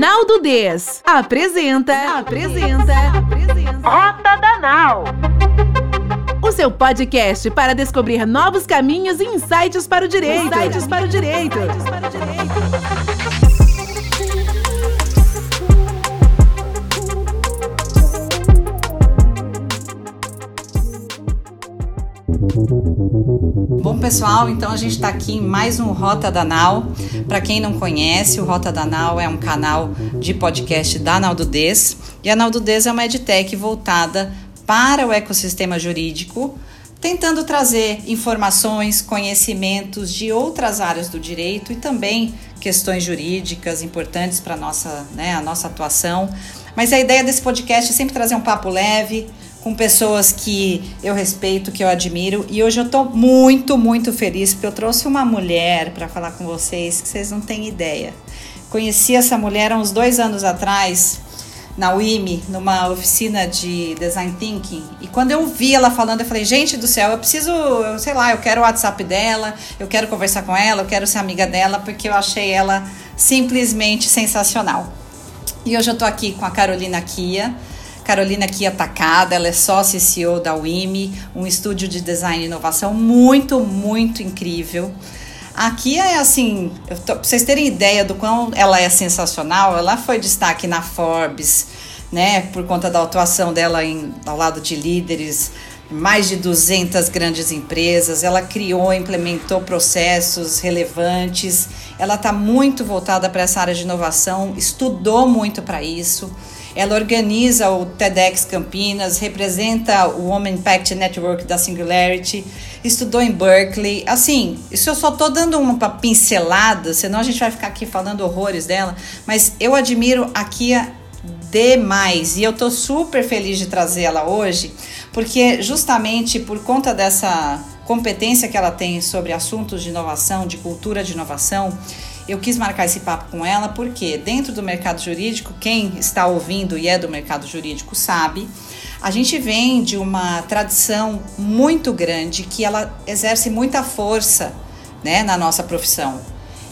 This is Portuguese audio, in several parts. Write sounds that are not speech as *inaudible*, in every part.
Naldo Des apresenta, apresenta, apresenta Rota da Nau. O seu podcast para descobrir novos caminhos e insights para o direito. Insights para o direito. Insights para o direito. Bom, pessoal, então a gente está aqui em mais um Rota da Nau. Para quem não conhece, o Rota da Nau é um canal de podcast da Naududez. E a Naududez é uma edtech voltada para o ecossistema jurídico, tentando trazer informações, conhecimentos de outras áreas do direito e também questões jurídicas importantes para nossa, né, a nossa atuação. Mas a ideia desse podcast é sempre trazer um papo leve, com pessoas que eu respeito, que eu admiro. E hoje eu estou muito, muito feliz porque eu trouxe uma mulher para falar com vocês que vocês não têm ideia. Conheci essa mulher há uns dois anos atrás na UIME, numa oficina de design thinking. E quando eu vi ela falando, eu falei: gente do céu, eu preciso, eu sei lá, eu quero o WhatsApp dela, eu quero conversar com ela, eu quero ser amiga dela, porque eu achei ela simplesmente sensacional. E hoje eu estou aqui com a Carolina Kia Carolina aqui atacada, ela é sócia CEO da WIMI, um estúdio de design e inovação muito, muito incrível. Aqui é assim, para vocês terem ideia do quão ela é sensacional, ela foi destaque na Forbes, né, por conta da atuação dela em, ao lado de líderes, mais de 200 grandes empresas, ela criou, implementou processos relevantes, ela está muito voltada para essa área de inovação, estudou muito para isso. Ela organiza o TEDx Campinas, representa o Women Impact Network da Singularity, estudou em Berkeley. Assim, isso eu só tô dando uma pincelada, senão a gente vai ficar aqui falando horrores dela, mas eu admiro a Kia demais e eu tô super feliz de trazer ela hoje, porque justamente por conta dessa competência que ela tem sobre assuntos de inovação, de cultura de inovação, eu quis marcar esse papo com ela porque, dentro do mercado jurídico, quem está ouvindo e é do mercado jurídico sabe, a gente vem de uma tradição muito grande que ela exerce muita força né, na nossa profissão.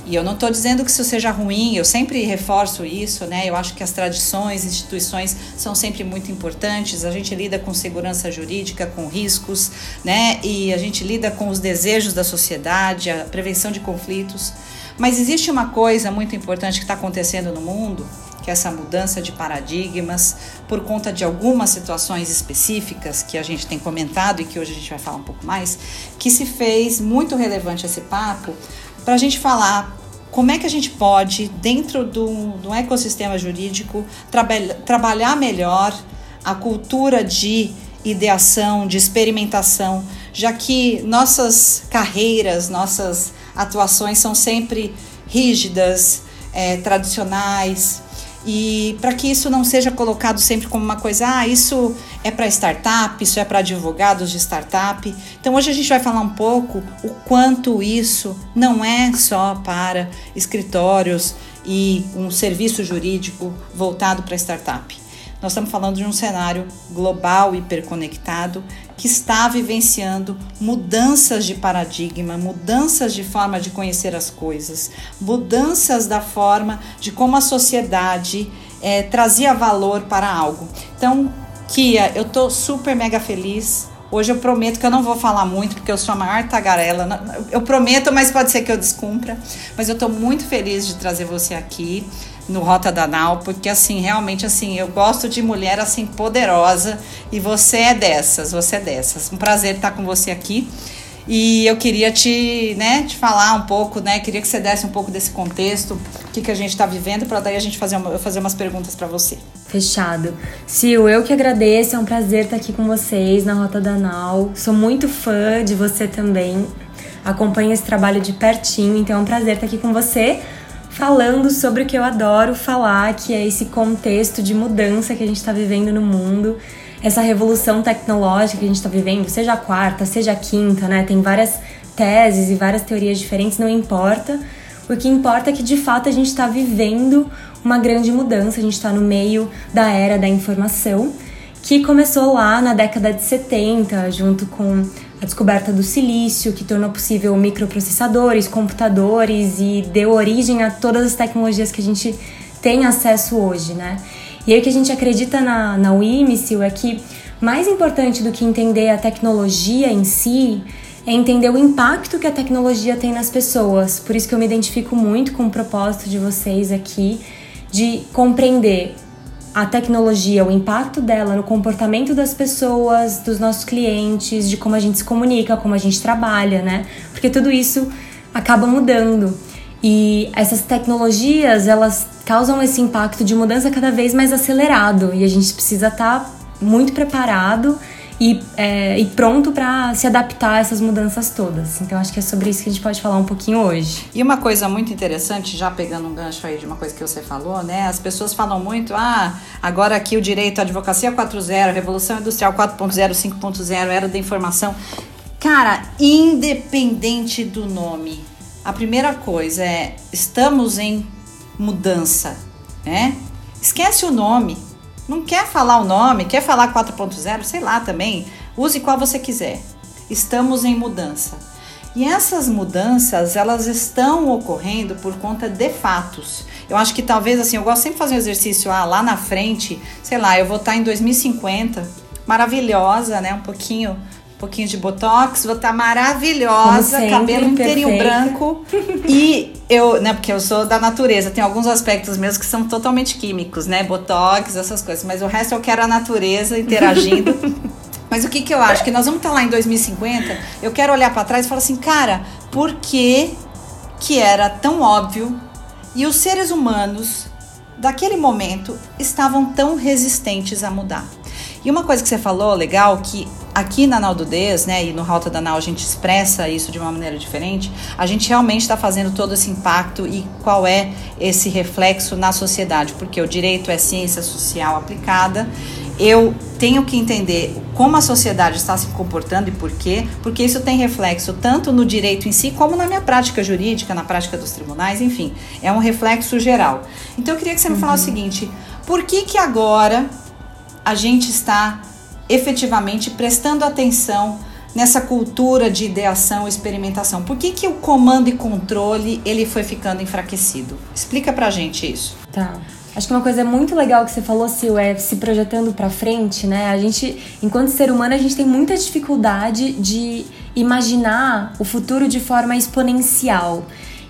E eu não estou dizendo que isso seja ruim, eu sempre reforço isso, né? Eu acho que as tradições, instituições são sempre muito importantes. A gente lida com segurança jurídica, com riscos, né? E a gente lida com os desejos da sociedade, a prevenção de conflitos. Mas existe uma coisa muito importante que está acontecendo no mundo, que é essa mudança de paradigmas por conta de algumas situações específicas que a gente tem comentado e que hoje a gente vai falar um pouco mais, que se fez muito relevante esse papo para a gente falar como é que a gente pode, dentro do, do ecossistema jurídico, traba trabalhar melhor a cultura de ideação, de experimentação, já que nossas carreiras, nossas atuações são sempre rígidas, é, tradicionais. E para que isso não seja colocado sempre como uma coisa, ah, isso é para startup, isso é para advogados de startup. Então hoje a gente vai falar um pouco o quanto isso não é só para escritórios e um serviço jurídico voltado para startup. Nós estamos falando de um cenário global hiperconectado que está vivenciando mudanças de paradigma, mudanças de forma de conhecer as coisas, mudanças da forma de como a sociedade é, trazia valor para algo. Então, Kia, eu tô super mega feliz. Hoje eu prometo que eu não vou falar muito, porque eu sou a maior tagarela. Eu prometo, mas pode ser que eu descumpra. Mas eu estou muito feliz de trazer você aqui no Rota da Nau, porque assim, realmente assim, eu gosto de mulher assim poderosa e você é dessas, você é dessas. Um prazer estar com você aqui. E eu queria te, né, te falar um pouco, né? Queria que você desse um pouco desse contexto, o que, que a gente está vivendo, para daí a gente fazer, uma, fazer umas perguntas para você. Fechado. Sil, eu que agradeço, é um prazer estar aqui com vocês na Rota da Nau. Sou muito fã de você também. Acompanho esse trabalho de pertinho, então é um prazer estar aqui com você falando sobre o que eu adoro falar, que é esse contexto de mudança que a gente está vivendo no mundo, essa revolução tecnológica que a gente está vivendo, seja a quarta, seja a quinta, né? Tem várias teses e várias teorias diferentes, não importa. O que importa é que de fato a gente está vivendo uma grande mudança, a gente está no meio da era da informação, que começou lá na década de 70, junto com a descoberta do silício, que tornou possível microprocessadores, computadores e deu origem a todas as tecnologias que a gente tem acesso hoje, né? E aí o que a gente acredita na, na WIMICIL é que mais importante do que entender a tecnologia em si é entender o impacto que a tecnologia tem nas pessoas. Por isso que eu me identifico muito com o propósito de vocês aqui de compreender a tecnologia, o impacto dela no comportamento das pessoas, dos nossos clientes, de como a gente se comunica, como a gente trabalha, né? Porque tudo isso acaba mudando. E essas tecnologias, elas causam esse impacto de mudança cada vez mais acelerado e a gente precisa estar tá muito preparado e, é, e pronto para se adaptar a essas mudanças todas. Então acho que é sobre isso que a gente pode falar um pouquinho hoje. E uma coisa muito interessante, já pegando um gancho aí de uma coisa que você falou, né? As pessoas falam muito, ah, agora aqui o direito à advocacia 4.0, revolução industrial 4.0, 5.0, era da informação. Cara, independente do nome, a primeira coisa é estamos em mudança, né? Esquece o nome. Não quer falar o nome, quer falar 4.0, sei lá também. Use qual você quiser. Estamos em mudança. E essas mudanças, elas estão ocorrendo por conta de fatos. Eu acho que talvez assim, eu gosto sempre de fazer um exercício ah, lá na frente, sei lá, eu vou estar em 2050, maravilhosa, né? Um pouquinho pouquinho de botox, vou estar tá maravilhosa, sempre, cabelo inteirinho branco. *laughs* e eu, né, porque eu sou da natureza, tem alguns aspectos meus que são totalmente químicos, né? Botox, essas coisas, mas o resto eu quero a natureza interagindo. *laughs* mas o que que eu acho? Que nós vamos estar tá lá em 2050, eu quero olhar para trás e falar assim, cara, por que que era tão óbvio e os seres humanos daquele momento estavam tão resistentes a mudar? E uma coisa que você falou legal, que aqui na Naldudez, né, e no Rota da Nau a gente expressa isso de uma maneira diferente, a gente realmente está fazendo todo esse impacto e qual é esse reflexo na sociedade, porque o direito é ciência social aplicada, eu tenho que entender como a sociedade está se comportando e por quê, porque isso tem reflexo tanto no direito em si, como na minha prática jurídica, na prática dos tribunais, enfim, é um reflexo geral. Então eu queria que você me falasse uhum. o seguinte, por que que agora a gente está efetivamente prestando atenção nessa cultura de ideação e experimentação? Por que, que o comando e controle ele foi ficando enfraquecido? Explica pra gente isso. Tá. Acho que uma coisa muito legal que você falou, Sil, é se projetando para frente, né? A gente, enquanto ser humano, a gente tem muita dificuldade de imaginar o futuro de forma exponencial.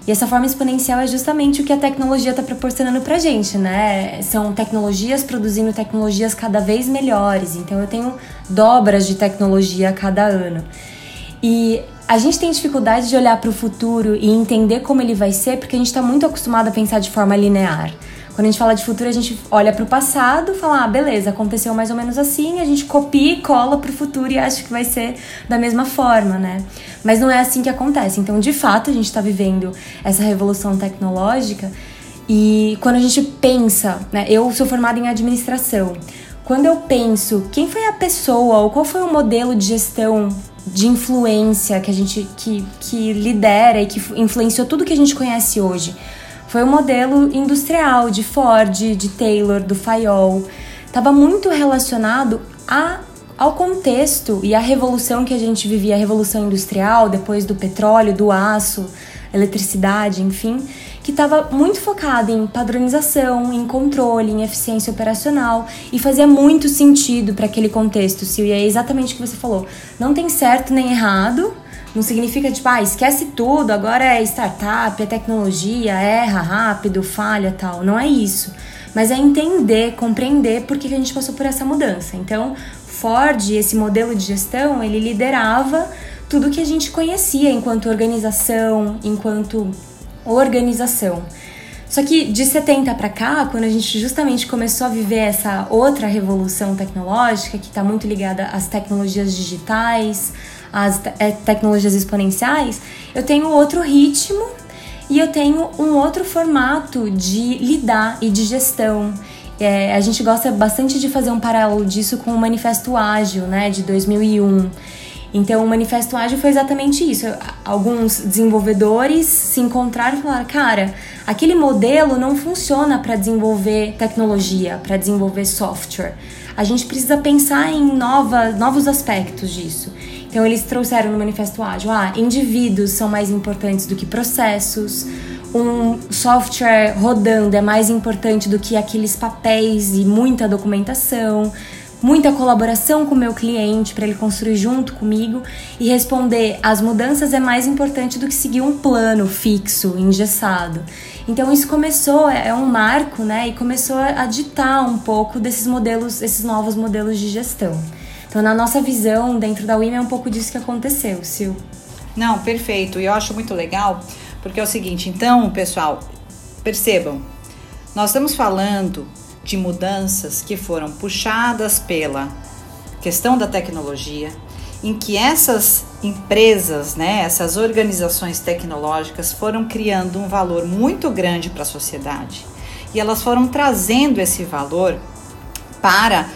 E essa forma exponencial é justamente o que a tecnologia está proporcionando para gente, né? São tecnologias produzindo tecnologias cada vez melhores. Então eu tenho dobras de tecnologia a cada ano. E a gente tem dificuldade de olhar para o futuro e entender como ele vai ser porque a gente está muito acostumado a pensar de forma linear. Quando a gente fala de futuro, a gente olha para o passado, fala, ah, beleza, aconteceu mais ou menos assim, a gente copia e cola para o futuro e acha que vai ser da mesma forma, né? Mas não é assim que acontece. Então, de fato, a gente está vivendo essa revolução tecnológica e quando a gente pensa, né? Eu sou formada em administração. Quando eu penso quem foi a pessoa ou qual foi o modelo de gestão de influência que a gente que, que lidera e que influenciou tudo que a gente conhece hoje foi o modelo industrial de Ford, de Taylor, do Fayol. Estava muito relacionado a, ao contexto e à revolução que a gente vivia, a revolução industrial, depois do petróleo, do aço, eletricidade, enfim, que estava muito focada em padronização, em controle, em eficiência operacional e fazia muito sentido para aquele contexto, Sil, e é exatamente o que você falou. Não tem certo nem errado, não significa tipo, ah, esquece tudo, agora é startup, é tecnologia, erra rápido, falha tal. Não é isso. Mas é entender, compreender por que a gente passou por essa mudança. Então, Ford, esse modelo de gestão, ele liderava tudo que a gente conhecia enquanto organização, enquanto organização. Só que de 70 para cá, quando a gente justamente começou a viver essa outra revolução tecnológica, que está muito ligada às tecnologias digitais, as é, tecnologias exponenciais, eu tenho outro ritmo e eu tenho um outro formato de lidar e de gestão. É, a gente gosta bastante de fazer um paralelo disso com o Manifesto Ágil, né, de 2001. Então, o Manifesto Ágil foi exatamente isso. Alguns desenvolvedores se encontraram e falaram: cara, aquele modelo não funciona para desenvolver tecnologia, para desenvolver software. A gente precisa pensar em nova, novos aspectos disso. Então eles trouxeram no Manifesto Ágil, ah, indivíduos são mais importantes do que processos, um software rodando é mais importante do que aqueles papéis e muita documentação muita colaboração com o meu cliente para ele construir junto comigo e responder às mudanças é mais importante do que seguir um plano fixo, engessado. Então isso começou, é, é um marco, né? E começou a ditar um pouco desses modelos, esses novos modelos de gestão. Então na nossa visão dentro da WIM é um pouco disso que aconteceu, Sil. Não, perfeito. E eu acho muito legal, porque é o seguinte, então, pessoal, percebam, nós estamos falando de mudanças que foram puxadas pela questão da tecnologia, em que essas empresas, né, essas organizações tecnológicas foram criando um valor muito grande para a sociedade e elas foram trazendo esse valor para,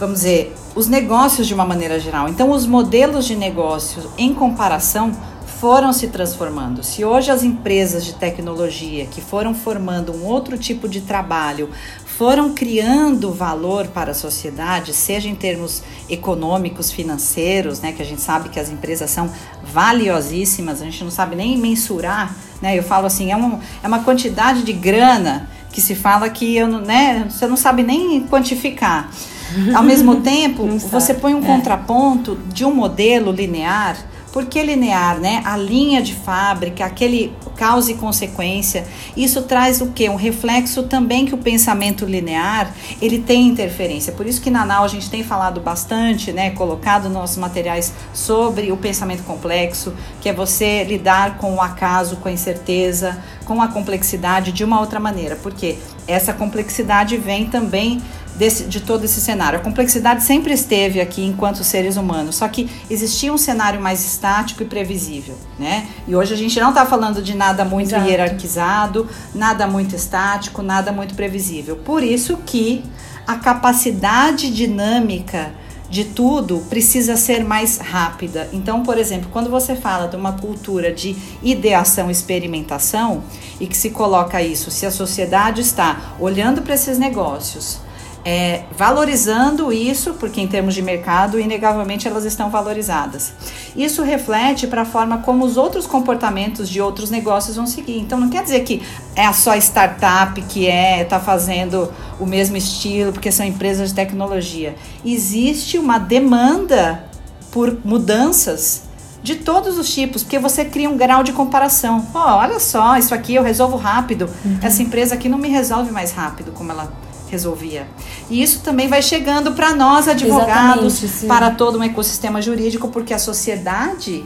vamos dizer, os negócios de uma maneira geral. Então, os modelos de negócio em comparação foram se transformando. Se hoje as empresas de tecnologia que foram formando um outro tipo de trabalho foram criando valor para a sociedade, seja em termos econômicos, financeiros, né, que a gente sabe que as empresas são valiosíssimas, a gente não sabe nem mensurar, né? Eu falo assim, é, um, é uma quantidade de grana que se fala que eu, né, você não sabe nem quantificar. Ao mesmo tempo, você põe um é. contraponto de um modelo linear por que linear, né? A linha de fábrica, aquele causa e consequência, isso traz o que? Um reflexo também que o pensamento linear, ele tem interferência. Por isso que na NAU a gente tem falado bastante, né, colocado nossos materiais sobre o pensamento complexo, que é você lidar com o acaso, com a incerteza, com a complexidade de uma outra maneira. Porque essa complexidade vem também desse, de todo esse cenário. A complexidade sempre esteve aqui enquanto seres humanos, só que existia um cenário mais estático e previsível, né? E hoje a gente não está falando de nada muito Exato. hierarquizado, nada muito estático, nada muito previsível. Por isso que a capacidade dinâmica de tudo precisa ser mais rápida. Então, por exemplo, quando você fala de uma cultura de ideação e experimentação e que se coloca isso, se a sociedade está olhando para esses negócios, é, valorizando isso, porque em termos de mercado, inegavelmente elas estão valorizadas. Isso reflete para a forma como os outros comportamentos de outros negócios vão seguir. Então não quer dizer que é só startup que é está fazendo o mesmo estilo, porque são empresas de tecnologia. Existe uma demanda por mudanças de todos os tipos, porque você cria um grau de comparação. Pô, olha só, isso aqui eu resolvo rápido. Uhum. Essa empresa aqui não me resolve mais rápido como ela resolvia. E isso também vai chegando para nós, advogados, para todo um ecossistema jurídico, porque a sociedade,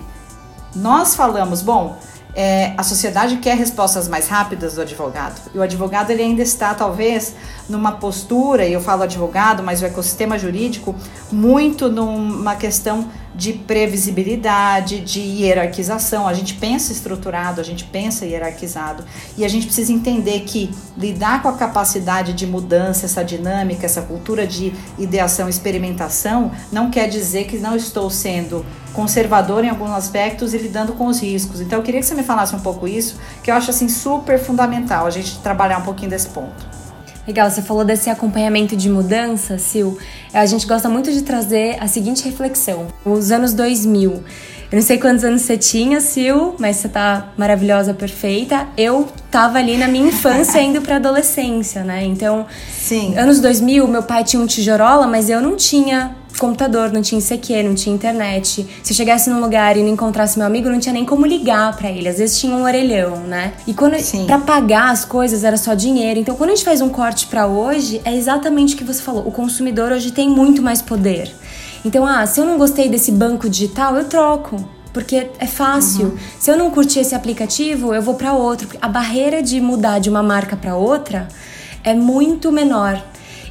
nós falamos, bom, é, a sociedade quer respostas mais rápidas do advogado. E o advogado ele ainda está, talvez, numa postura, e eu falo advogado, mas o ecossistema jurídico, muito numa questão de previsibilidade, de hierarquização. A gente pensa estruturado, a gente pensa hierarquizado. E a gente precisa entender que lidar com a capacidade de mudança, essa dinâmica, essa cultura de ideação experimentação, não quer dizer que não estou sendo conservador em alguns aspectos e lidando com os riscos. Então eu queria que você me falasse um pouco isso, que eu acho assim super fundamental a gente trabalhar um pouquinho desse ponto. Legal, você falou desse acompanhamento de mudança, Sil. A gente gosta muito de trazer a seguinte reflexão. Os anos 2000. Eu não sei quantos anos você tinha, Sil, mas você tá maravilhosa, perfeita. Eu tava ali na minha infância *laughs* indo pra adolescência, né? Então, Sim. anos 2000, meu pai tinha um tijorola, mas eu não tinha computador, não tinha ICQ, não tinha internet. Se eu chegasse num lugar e não encontrasse meu amigo, não tinha nem como ligar para ele. Às vezes tinha um orelhão, né? E quando para pagar as coisas era só dinheiro. Então, quando a gente faz um corte para hoje, é exatamente o que você falou. O consumidor hoje tem muito mais poder. Então, ah, se eu não gostei desse banco digital, eu troco porque é fácil. Uhum. Se eu não curtir esse aplicativo, eu vou para outro. A barreira de mudar de uma marca para outra é muito menor.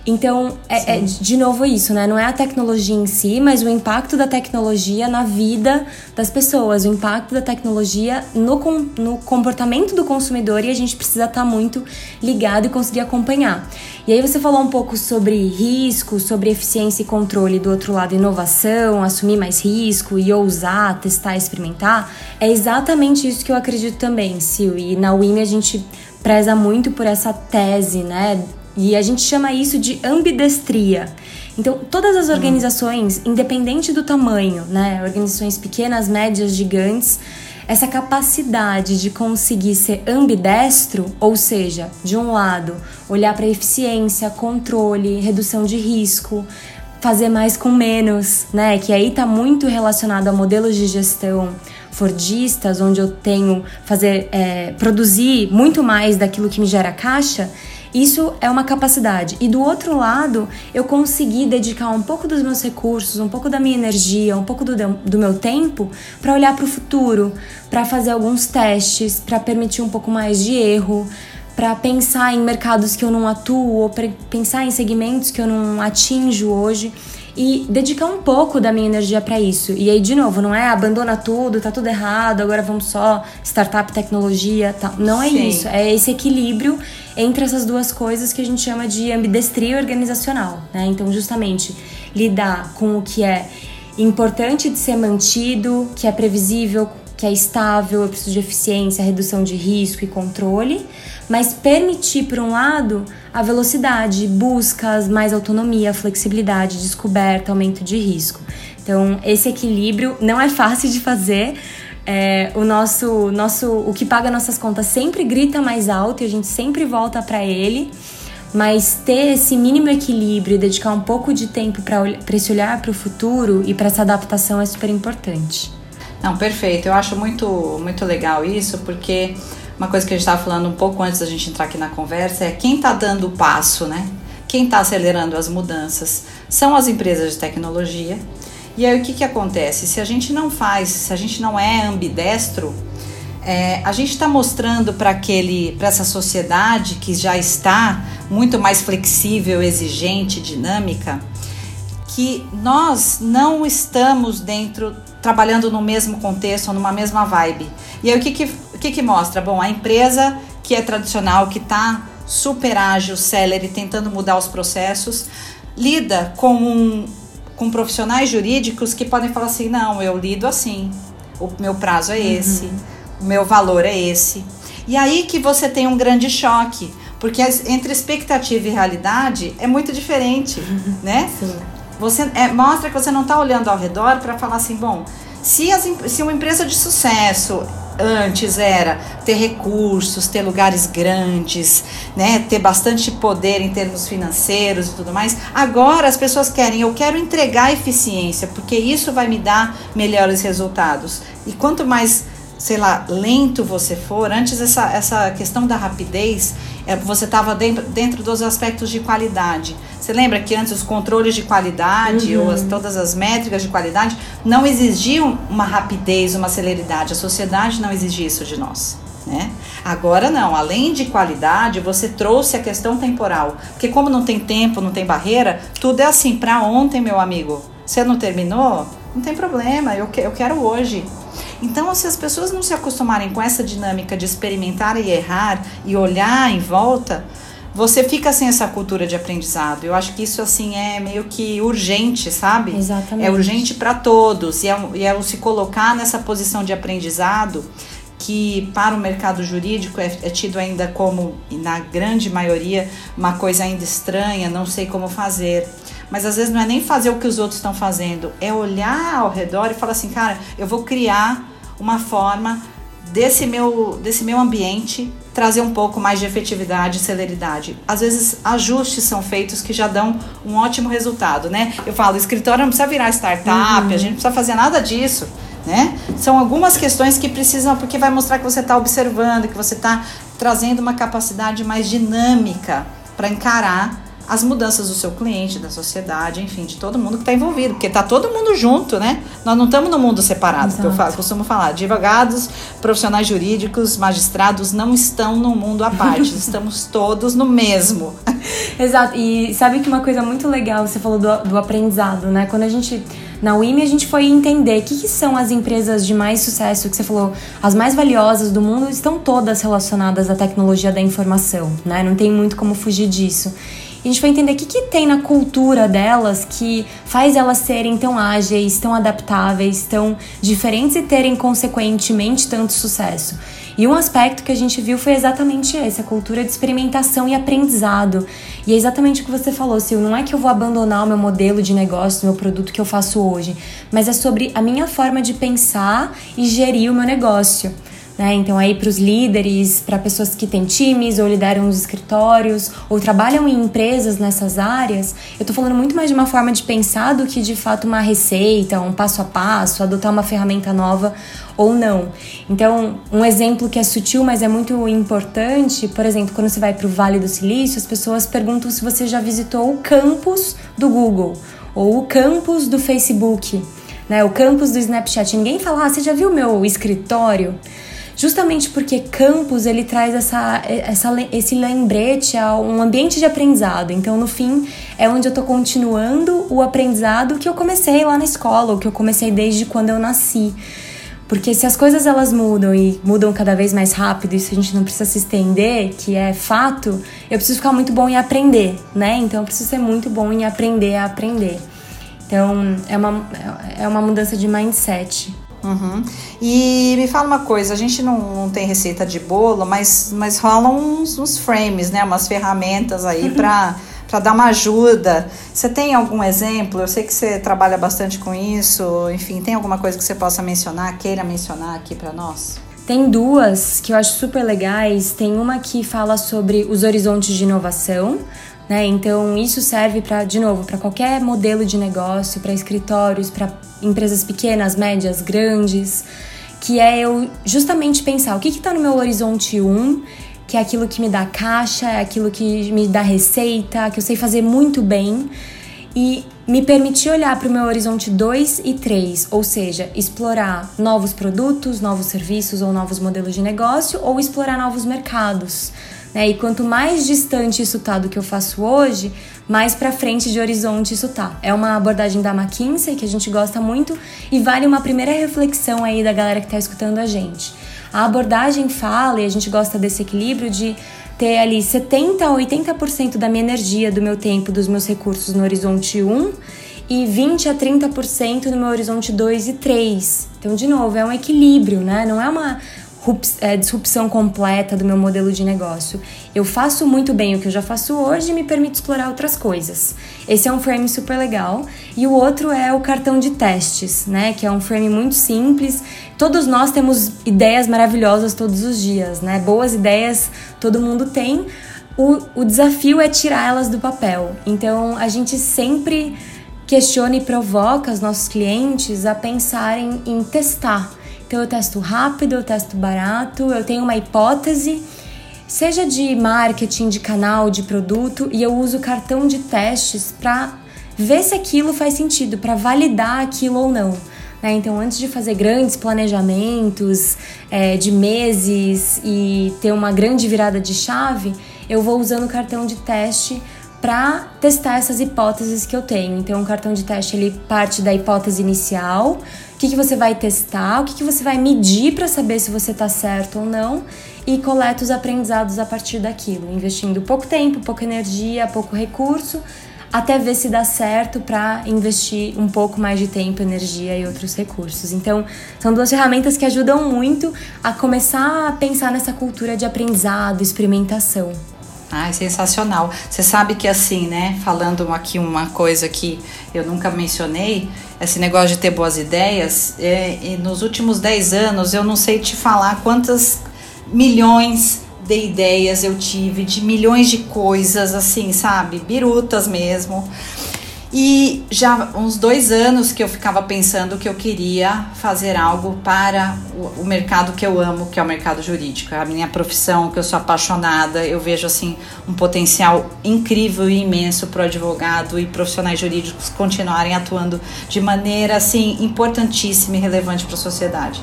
Então, é, é, de novo isso, né? Não é a tecnologia em si, mas o impacto da tecnologia na vida das pessoas, o impacto da tecnologia no, no comportamento do consumidor e a gente precisa estar tá muito ligado e conseguir acompanhar. E aí você falou um pouco sobre risco, sobre eficiência e controle, do outro lado, inovação, assumir mais risco e ousar, testar, experimentar. É exatamente isso que eu acredito também, Sil. E na WIM a gente preza muito por essa tese, né? E a gente chama isso de ambidestria, Então, todas as organizações, independente do tamanho, né, organizações pequenas, médias, gigantes, essa capacidade de conseguir ser ambidestro, ou seja, de um lado, olhar para eficiência, controle, redução de risco, fazer mais com menos, né? Que aí está muito relacionado a modelos de gestão fordistas, onde eu tenho fazer é, produzir muito mais daquilo que me gera caixa. Isso é uma capacidade. E do outro lado, eu consegui dedicar um pouco dos meus recursos, um pouco da minha energia, um pouco do, do meu tempo para olhar para o futuro, para fazer alguns testes, para permitir um pouco mais de erro, para pensar em mercados que eu não atuo ou pensar em segmentos que eu não atinjo hoje e dedicar um pouco da minha energia para isso. E aí, de novo, não é abandona tudo, tá tudo errado, agora vamos só startup, tecnologia, tal. Não é Sim. isso. É esse equilíbrio entre essas duas coisas que a gente chama de ambidestria organizacional, né? Então, justamente lidar com o que é importante de ser mantido, que é previsível, que é estável, eu preciso de eficiência, redução de risco e controle, mas permitir, por um lado, a velocidade, buscas, mais autonomia, flexibilidade, descoberta, aumento de risco. Então, esse equilíbrio não é fácil de fazer. É, o nosso, nosso, o que paga nossas contas sempre grita mais alto e a gente sempre volta para ele. Mas ter esse mínimo equilíbrio e dedicar um pouco de tempo para esse olhar para o futuro e para essa adaptação é super importante. Não, perfeito. Eu acho muito, muito legal isso, porque uma coisa que a gente estava falando um pouco antes da gente entrar aqui na conversa é quem está dando o passo, né? Quem está acelerando as mudanças são as empresas de tecnologia. E aí o que, que acontece? Se a gente não faz, se a gente não é ambidestro, é, a gente está mostrando para aquele, para essa sociedade que já está muito mais flexível, exigente, dinâmica, que nós não estamos dentro trabalhando no mesmo contexto, numa mesma vibe. E aí o que que, o que, que mostra? Bom, a empresa que é tradicional, que está super ágil, celery, tentando mudar os processos, lida com, um, com profissionais jurídicos que podem falar assim, não, eu lido assim, o meu prazo é esse, uhum. o meu valor é esse. E aí que você tem um grande choque, porque entre expectativa e realidade é muito diferente, uhum. né? Sim. Você é, mostra que você não está olhando ao redor para falar assim, bom, se, as, se uma empresa de sucesso antes era ter recursos, ter lugares grandes, né, ter bastante poder em termos financeiros e tudo mais. Agora as pessoas querem, eu quero entregar eficiência, porque isso vai me dar melhores resultados. E quanto mais, sei lá, lento você for, antes essa, essa questão da rapidez, é, você estava dentro, dentro dos aspectos de qualidade. Você lembra que antes os controles de qualidade uhum. ou as, todas as métricas de qualidade não exigiam uma rapidez, uma celeridade. A sociedade não exigia isso de nós. Né? Agora não, além de qualidade, você trouxe a questão temporal. Porque como não tem tempo, não tem barreira, tudo é assim, para ontem, meu amigo. Você não terminou? Não tem problema, eu, que, eu quero hoje. Então, se as pessoas não se acostumarem com essa dinâmica de experimentar e errar e olhar em volta, você fica sem essa cultura de aprendizado. Eu acho que isso assim é meio que urgente, sabe? Exatamente. É urgente para todos e é, e é se colocar nessa posição de aprendizado que para o mercado jurídico é, é, tido ainda como, na grande maioria, uma coisa ainda estranha, não sei como fazer. Mas às vezes não é nem fazer o que os outros estão fazendo, é olhar ao redor e falar assim, cara, eu vou criar uma forma desse meu, desse meu ambiente trazer um pouco mais de efetividade e celeridade. Às vezes, ajustes são feitos que já dão um ótimo resultado, né? Eu falo, escritório não precisa virar startup, uhum. a gente não precisa fazer nada disso. Né? São algumas questões que precisam, porque vai mostrar que você está observando, que você está trazendo uma capacidade mais dinâmica para encarar as mudanças do seu cliente, da sociedade, enfim, de todo mundo que está envolvido, porque está todo mundo junto, né? Nós não estamos no mundo separado, que eu falo, costumo falar. Advogados, profissionais jurídicos, magistrados não estão no mundo à parte, *laughs* estamos todos no mesmo. *laughs* Exato, e sabe que uma coisa muito legal, você falou do, do aprendizado, né? Quando a gente na UIME a gente foi entender o que, que, são as empresas de mais sucesso, que você falou, as mais valiosas do mundo estão todas relacionadas à tecnologia da informação, né? Não tem muito como fugir disso. E a gente vai entender o que, que tem na cultura delas que faz elas serem tão ágeis, tão adaptáveis, tão diferentes e terem consequentemente tanto sucesso. E um aspecto que a gente viu foi exatamente esse, a cultura de experimentação e aprendizado. E é exatamente o que você falou, Sil, não é que eu vou abandonar o meu modelo de negócio, o meu produto que eu faço hoje, mas é sobre a minha forma de pensar e gerir o meu negócio. Né? Então, aí para os líderes, para pessoas que têm times ou lideram os escritórios ou trabalham em empresas nessas áreas, eu estou falando muito mais de uma forma de pensar do que de fato uma receita, um passo a passo, adotar uma ferramenta nova ou não. Então, um exemplo que é sutil, mas é muito importante, por exemplo, quando você vai para o Vale do Silício, as pessoas perguntam se você já visitou o campus do Google ou o campus do Facebook, né? O campus do Snapchat. Ninguém fala, ah, você já viu meu escritório? Justamente porque campus ele traz essa, essa, esse lembrete a um ambiente de aprendizado. Então, no fim, é onde eu estou continuando o aprendizado que eu comecei lá na escola, o que eu comecei desde quando eu nasci. Porque se as coisas elas mudam e mudam cada vez mais rápido, isso a gente não precisa se estender, que é fato, eu preciso ficar muito bom em aprender, né? Então eu preciso ser muito bom em aprender a aprender. Então é uma, é uma mudança de mindset. Uhum. E me fala uma coisa, a gente não, não tem receita de bolo, mas, mas rolam uns, uns frames, né? Umas ferramentas aí para *laughs* para dar uma ajuda. Você tem algum exemplo? Eu sei que você trabalha bastante com isso. Enfim, tem alguma coisa que você possa mencionar, queira mencionar aqui para nós? Tem duas que eu acho super legais. Tem uma que fala sobre os horizontes de inovação, né? Então isso serve para, de novo, para qualquer modelo de negócio, para escritórios, para empresas pequenas, médias, grandes, que é eu justamente pensar o que está no meu horizonte 1, que é aquilo que me dá caixa, é aquilo que me dá receita, que eu sei fazer muito bem, e me permitir olhar para o meu horizonte 2 e 3, ou seja, explorar novos produtos, novos serviços ou novos modelos de negócio, ou explorar novos mercados. Né? E quanto mais distante isso tá do que eu faço hoje, mais para frente de horizonte isso tá. É uma abordagem da McKinsey que a gente gosta muito e vale uma primeira reflexão aí da galera que está escutando a gente. A abordagem fala, e a gente gosta desse equilíbrio de ter ali 70 a 80% da minha energia, do meu tempo, dos meus recursos no horizonte 1 e 20 a 30% no meu horizonte 2 e 3. Então, de novo, é um equilíbrio, né? Não é uma disrupção completa do meu modelo de negócio. Eu faço muito bem o que eu já faço hoje e me permite explorar outras coisas. Esse é um frame super legal. E o outro é o cartão de testes, né? Que é um frame muito simples. Todos nós temos ideias maravilhosas todos os dias, né? Boas ideias todo mundo tem. O, o desafio é tirar elas do papel. Então a gente sempre questiona e provoca os nossos clientes a pensarem em testar então eu testo rápido, eu testo barato, eu tenho uma hipótese, seja de marketing, de canal, de produto, e eu uso cartão de testes para ver se aquilo faz sentido, para validar aquilo ou não. Né? Então, antes de fazer grandes planejamentos é, de meses e ter uma grande virada de chave, eu vou usando o cartão de teste para testar essas hipóteses que eu tenho. Então, o cartão de teste ele parte da hipótese inicial, o que, que você vai testar, o que, que você vai medir para saber se você está certo ou não, e coleta os aprendizados a partir daquilo, investindo pouco tempo, pouca energia, pouco recurso, até ver se dá certo para investir um pouco mais de tempo, energia e outros recursos. Então, são duas ferramentas que ajudam muito a começar a pensar nessa cultura de aprendizado, experimentação. Ai, sensacional. Você sabe que assim, né? Falando aqui uma coisa que eu nunca mencionei, esse negócio de ter boas ideias, é, nos últimos 10 anos eu não sei te falar quantas milhões de ideias eu tive, de milhões de coisas, assim, sabe? Birutas mesmo. E já uns dois anos que eu ficava pensando que eu queria fazer algo para o, mercado que eu amo, que é o mercado jurídico, a minha profissão, que eu sou apaixonada. Eu vejo assim um potencial incrível e imenso para o advogado e profissionais jurídicos continuarem atuando de maneira assim importantíssima e relevante para a sociedade.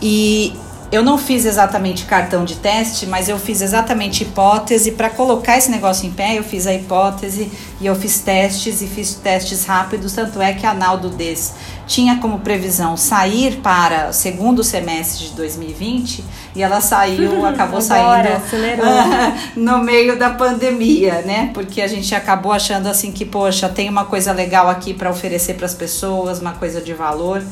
E eu não fiz exatamente cartão de teste, mas eu fiz exatamente hipótese para colocar esse negócio em pé. Eu fiz a hipótese e eu fiz testes e fiz testes rápidos. Tanto é que a Naldo Des tinha como previsão sair para o segundo semestre de 2020 e ela saiu, *laughs* acabou Agora, saindo *laughs* no meio da pandemia, né? Porque a gente acabou achando assim que, poxa, tem uma coisa legal aqui para oferecer para as pessoas, uma coisa de valor.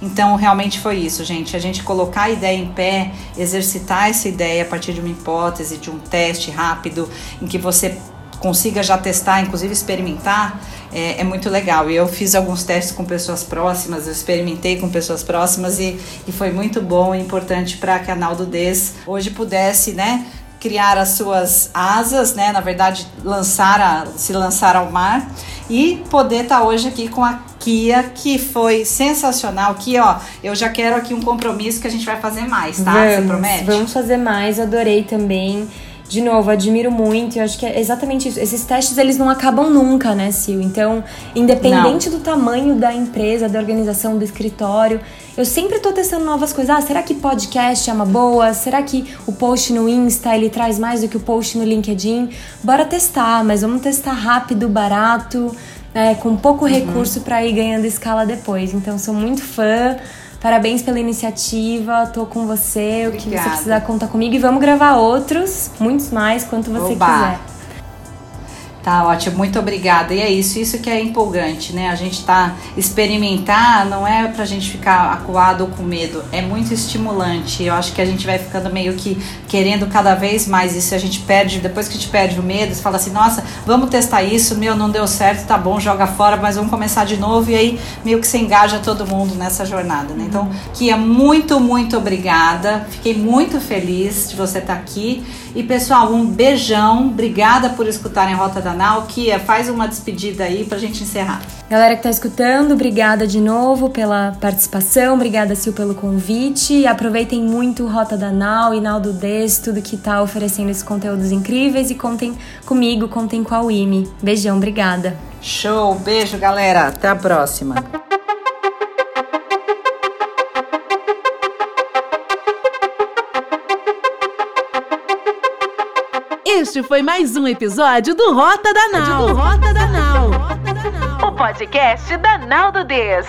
Então, realmente foi isso, gente. A gente colocar a ideia em pé, exercitar essa ideia a partir de uma hipótese, de um teste rápido, em que você consiga já testar, inclusive experimentar, é, é, muito legal. E eu fiz alguns testes com pessoas próximas, eu experimentei com pessoas próximas e, e foi muito bom e importante para que a Naldo Des hoje pudesse, né? criar as suas asas, né? Na verdade, lançar a, se lançar ao mar e poder estar tá hoje aqui com a Que foi sensacional. Que ó, eu já quero aqui um compromisso que a gente vai fazer mais, tá? Vamos, Você promete? Vamos fazer mais, adorei também. De novo, admiro muito, eu acho que é exatamente isso. Esses testes, eles não acabam nunca, né, Sil? Então, independente não. do tamanho da empresa, da organização, do escritório, eu sempre tô testando novas coisas. Ah, será que podcast é uma boa? Será que o post no Insta ele traz mais do que o post no LinkedIn? Bora testar, mas vamos testar rápido, barato, né, com pouco uhum. recurso para ir ganhando escala depois. Então, sou muito fã. Parabéns pela iniciativa, tô com você. Obrigada. O que você precisar, conta comigo. E vamos gravar outros, muitos mais, quanto você Oba. quiser. Tá ótimo, muito obrigada. E é isso, isso que é empolgante, né? A gente tá experimentar, não é pra gente ficar acuado ou com medo, é muito estimulante. Eu acho que a gente vai ficando meio que querendo cada vez mais isso. A gente perde, depois que a gente perde o medo, você fala assim: nossa, vamos testar isso, meu, não deu certo, tá bom, joga fora, mas vamos começar de novo. E aí meio que se engaja todo mundo nessa jornada, né? Então, Kia, muito, muito obrigada. Fiquei muito feliz de você estar tá aqui. E pessoal, um beijão. Obrigada por escutarem a Rota da Nau. Kia, faz uma despedida aí pra gente encerrar. Galera que tá escutando, obrigada de novo pela participação, obrigada Sil pelo convite. Aproveitem muito o Rota da Nau e Naldo Des, tudo que tá oferecendo esses conteúdos incríveis e contem comigo, contem com a Wimi. Beijão, obrigada. Show, beijo galera, até a próxima. Este foi mais um episódio do Rota da Nau. Do Rota da Nau. O podcast da Nau do Des.